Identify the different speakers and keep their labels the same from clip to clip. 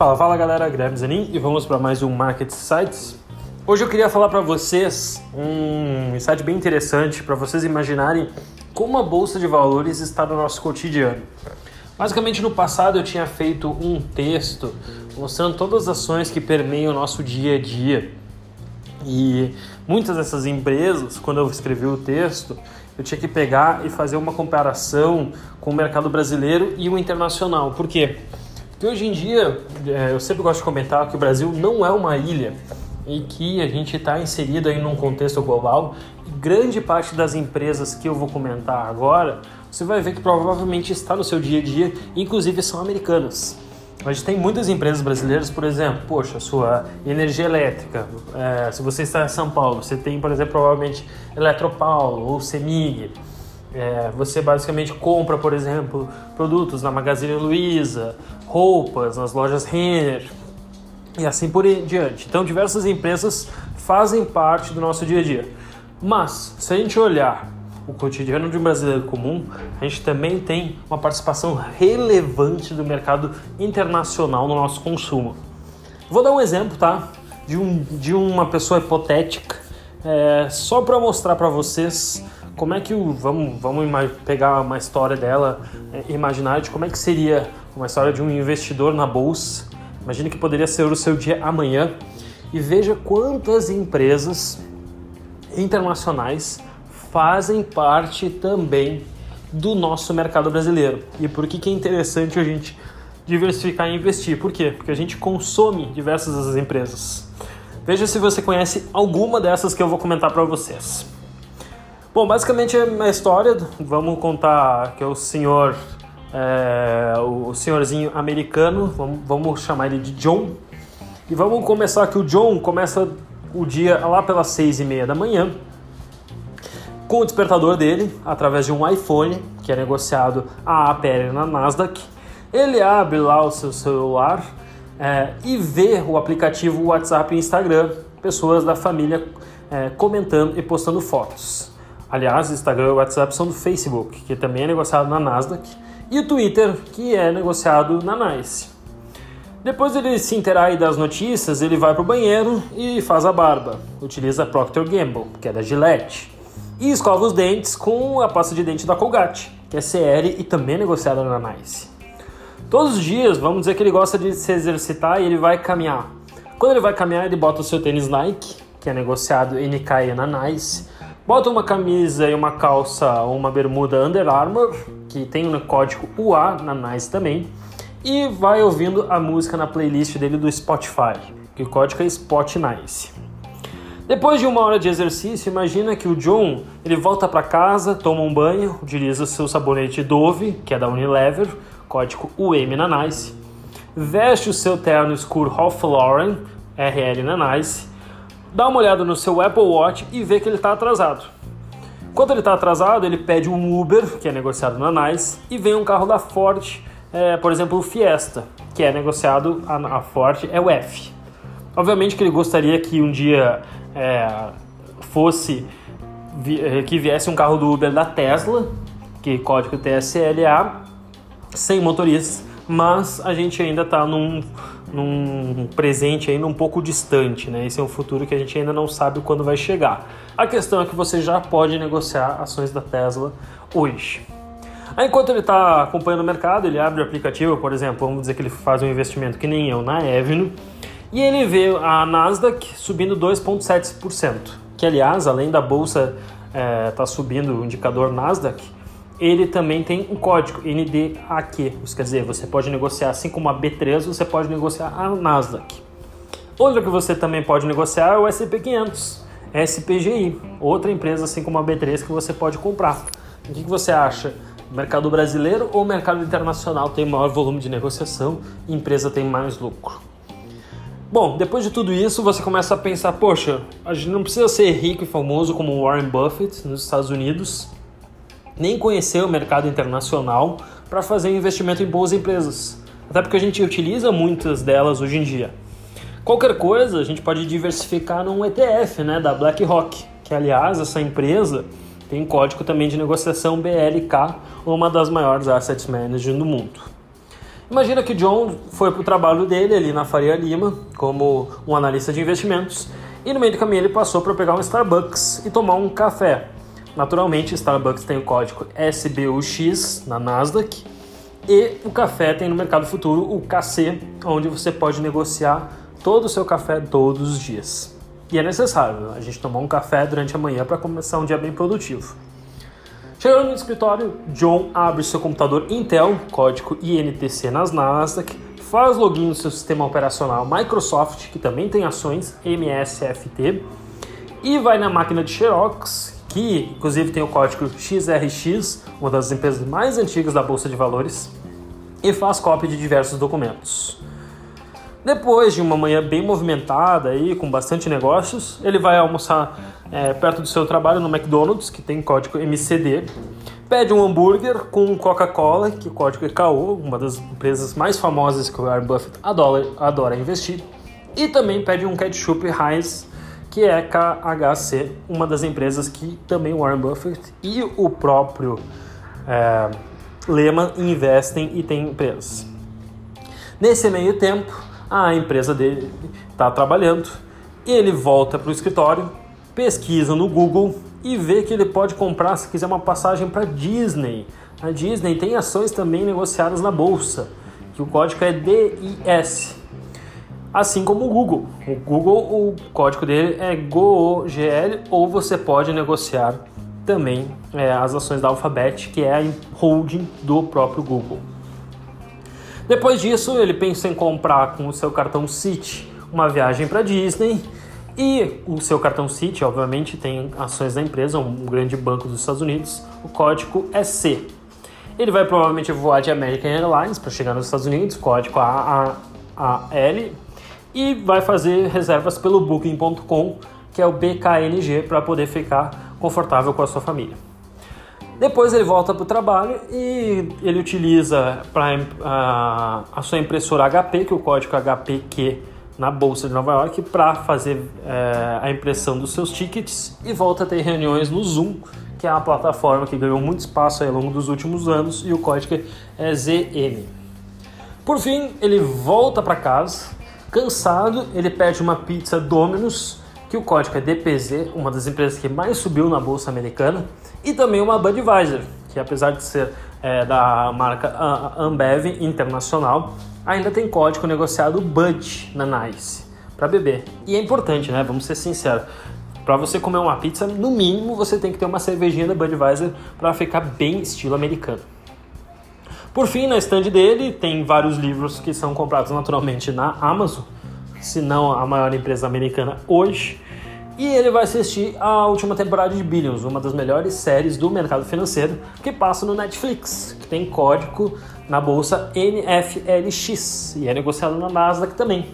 Speaker 1: Fala, fala galera, Guilherme Zanin e vamos para mais um Market Sites. Hoje eu queria falar para vocês um insight bem interessante para vocês imaginarem como a bolsa de valores está no nosso cotidiano. Basicamente, no passado eu tinha feito um texto mostrando todas as ações que permeiam o nosso dia a dia. E muitas dessas empresas, quando eu escrevi o texto, eu tinha que pegar e fazer uma comparação com o mercado brasileiro e o internacional. Por quê? Hoje em dia, é, eu sempre gosto de comentar que o Brasil não é uma ilha e que a gente está inserido aí num contexto global. E grande parte das empresas que eu vou comentar agora, você vai ver que provavelmente está no seu dia a dia, inclusive são americanas. A gente tem muitas empresas brasileiras, por exemplo, poxa, sua energia elétrica. É, se você está em São Paulo, você tem, por exemplo, provavelmente Eletropaulo ou Semig. É, você basicamente compra, por exemplo, produtos na Magazine Luiza, roupas nas lojas Renner e assim por diante. Então, diversas empresas fazem parte do nosso dia a dia. Mas, se a gente olhar o cotidiano de um brasileiro comum, a gente também tem uma participação relevante do mercado internacional no nosso consumo. Vou dar um exemplo, tá? De, um, de uma pessoa hipotética, é, só para mostrar para vocês como é que o. Vamos, vamos pegar uma história dela, é, imaginar de como é que seria uma história de um investidor na bolsa. Imagine que poderia ser o seu dia amanhã e veja quantas empresas internacionais fazem parte também do nosso mercado brasileiro. E por que, que é interessante a gente diversificar e investir? Por quê? Porque a gente consome diversas das empresas. Veja se você conhece alguma dessas que eu vou comentar para vocês. Bom, basicamente é uma história, vamos contar que é o senhor, é, o senhorzinho americano, vamos, vamos chamar ele de John. E vamos começar que o John começa o dia lá pelas seis e meia da manhã, com o despertador dele, através de um iPhone, que é negociado a APL na Nasdaq. Ele abre lá o seu celular é, e vê o aplicativo WhatsApp e Instagram, pessoas da família é, comentando e postando fotos. Aliás, Instagram e WhatsApp são do Facebook, que também é negociado na Nasdaq, e o Twitter, que é negociado na NICE. Depois ele se interar das notícias, ele vai para o banheiro e faz a barba. Utiliza a Procter Gamble, que é da Gillette. E escova os dentes com a pasta de dente da Colgate, que é CL e também é negociada na NICE. Todos os dias, vamos dizer que ele gosta de se exercitar e ele vai caminhar. Quando ele vai caminhar, ele bota o seu tênis Nike, que é negociado NKE na NICE, Bota uma camisa e uma calça ou uma bermuda Under Armour, que tem o código UA na Nice também, e vai ouvindo a música na playlist dele do Spotify, que o código é Spot Nice. Depois de uma hora de exercício, imagina que o John ele volta para casa, toma um banho, utiliza seu sabonete Dove, que é da Unilever, código UM na Nice, veste o seu terno escuro Ralph Lauren, RL na Nice, dá uma olhada no seu Apple Watch e vê que ele está atrasado. Quando ele está atrasado, ele pede um Uber, que é negociado na NICE, e vem um carro da Ford, é, por exemplo, o Fiesta, que é negociado, a, a Ford é o F. Obviamente que ele gostaria que um dia é, fosse é, que viesse um carro do Uber da Tesla, que código TSLA, sem motorista, mas a gente ainda está num, num presente ainda um pouco distante, né? Esse é um futuro que a gente ainda não sabe quando vai chegar. A questão é que você já pode negociar ações da Tesla hoje. Aí, enquanto ele está acompanhando o mercado, ele abre o aplicativo, por exemplo, vamos dizer que ele faz um investimento que nem eu na Avenue, e ele vê a Nasdaq subindo 2,7%, que aliás, além da bolsa estar é, tá subindo o indicador Nasdaq, ele também tem um código NDAQ, isso quer dizer, você pode negociar assim como a B3, você pode negociar a Nasdaq. Outra que você também pode negociar é o SP500, SPGI, outra empresa assim como a B3 que você pode comprar. O que, você acha? mercado brasileiro ou mercado internacional tem maior volume de negociação e empresa tem mais lucro? Bom, depois de tudo isso, você começa a pensar: poxa, a gente não precisa ser rico e famoso como Warren Buffett nos Estados Unidos, nem conhecer o mercado internacional para fazer investimento em boas empresas. Até porque a gente utiliza muitas delas hoje em dia. Qualquer coisa, a gente pode diversificar num ETF, né, da BlackRock, que aliás, essa empresa tem código também de negociação BLK, uma das maiores asset managers do mundo. Imagina que John foi para o trabalho dele ali na Faria Lima como um analista de investimentos e no meio do caminho ele passou para pegar um Starbucks e tomar um café. Naturalmente, Starbucks tem o código SBUX na Nasdaq e o café tem no mercado futuro o KC, onde você pode negociar todo o seu café todos os dias. E é necessário a gente tomar um café durante a manhã para começar um dia bem produtivo. Chegando no escritório, John abre seu computador Intel, código INTC nas Nasdaq, faz login no seu sistema operacional Microsoft, que também tem ações MSFT, e vai na máquina de Xerox, que inclusive tem o código XRX, uma das empresas mais antigas da Bolsa de Valores, e faz cópia de diversos documentos. Depois de uma manhã bem movimentada aí, com bastante negócios, ele vai almoçar é, perto do seu trabalho no McDonald's, que tem código MCD. Pede um hambúrguer com Coca-Cola, que o código é KO, uma das empresas mais famosas que o Warren Buffett adora, adora investir. E também pede um ketchup Heinz, que é KHC, uma das empresas que também Warren Buffett e o próprio é, Lehman investem e tem empresas. Nesse meio tempo, a empresa dele está trabalhando, ele volta para o escritório, pesquisa no Google e vê que ele pode comprar, se quiser, uma passagem para Disney. A Disney tem ações também negociadas na bolsa, que o código é DIS. Assim como o Google. O Google, o código dele é GOGL, ou você pode negociar também é, as ações da Alphabet, que é a holding do próprio Google. Depois disso, ele pensa em comprar com o seu cartão Citi uma viagem para Disney e o seu cartão Citi, obviamente, tem ações da empresa, um grande banco dos Estados Unidos. O código é C. Ele vai provavelmente voar de American Airlines para chegar nos Estados Unidos, código AAL, e vai fazer reservas pelo Booking.com, que é o BKNG, para poder ficar confortável com a sua família. Depois ele volta para o trabalho e ele utiliza para a, a, sua impressora HP, que é o código HPQ na Bolsa de Nova York, para fazer é, a impressão dos seus tickets e volta a ter reuniões no Zoom, que é uma plataforma que ganhou muito espaço ao longo dos últimos anos e o código é ZM. Por fim, ele volta para casa, cansado, ele pede uma pizza Domino's, que o código é DPZ, uma das empresas que mais subiu na bolsa americana e também uma Budweiser, que apesar de ser é, da marca Ambev Internacional, ainda tem código negociado Bud na Nice para beber. E é importante, né? Vamos ser sinceros. Para você comer uma pizza, no mínimo você tem que ter uma cervejinha da Budweiser para ficar bem estilo americano. Por fim, na estande dele tem vários livros que são comprados naturalmente na Amazon, se não a maior empresa americana hoje. E ele vai assistir a última temporada de Billions, uma das melhores séries do mercado financeiro, que passa no Netflix, que tem código na bolsa NFLX e é negociado na Nasdaq também.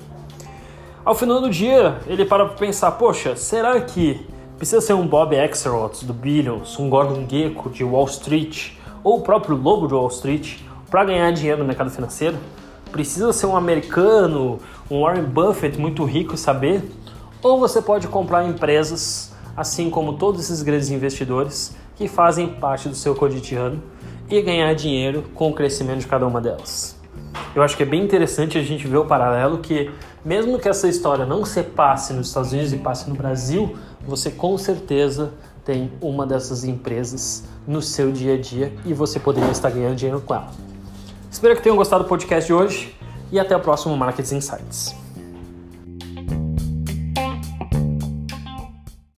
Speaker 1: Ao final do dia, ele para para pensar: poxa, será que precisa ser um Bob Axelrod do Billions, um Gordon Gekko de Wall Street ou o próprio Lobo de Wall Street para ganhar dinheiro no mercado financeiro? Precisa ser um americano, um Warren Buffett muito rico e saber? ou você pode comprar empresas, assim como todos esses grandes investidores, que fazem parte do seu cotidiano e ganhar dinheiro com o crescimento de cada uma delas. Eu acho que é bem interessante a gente ver o paralelo que, mesmo que essa história não se passe nos Estados Unidos e passe no Brasil, você com certeza tem uma dessas empresas no seu dia a dia e você poderia estar ganhando dinheiro com ela. Espero que tenham gostado do podcast de hoje e até o próximo Markets Insights.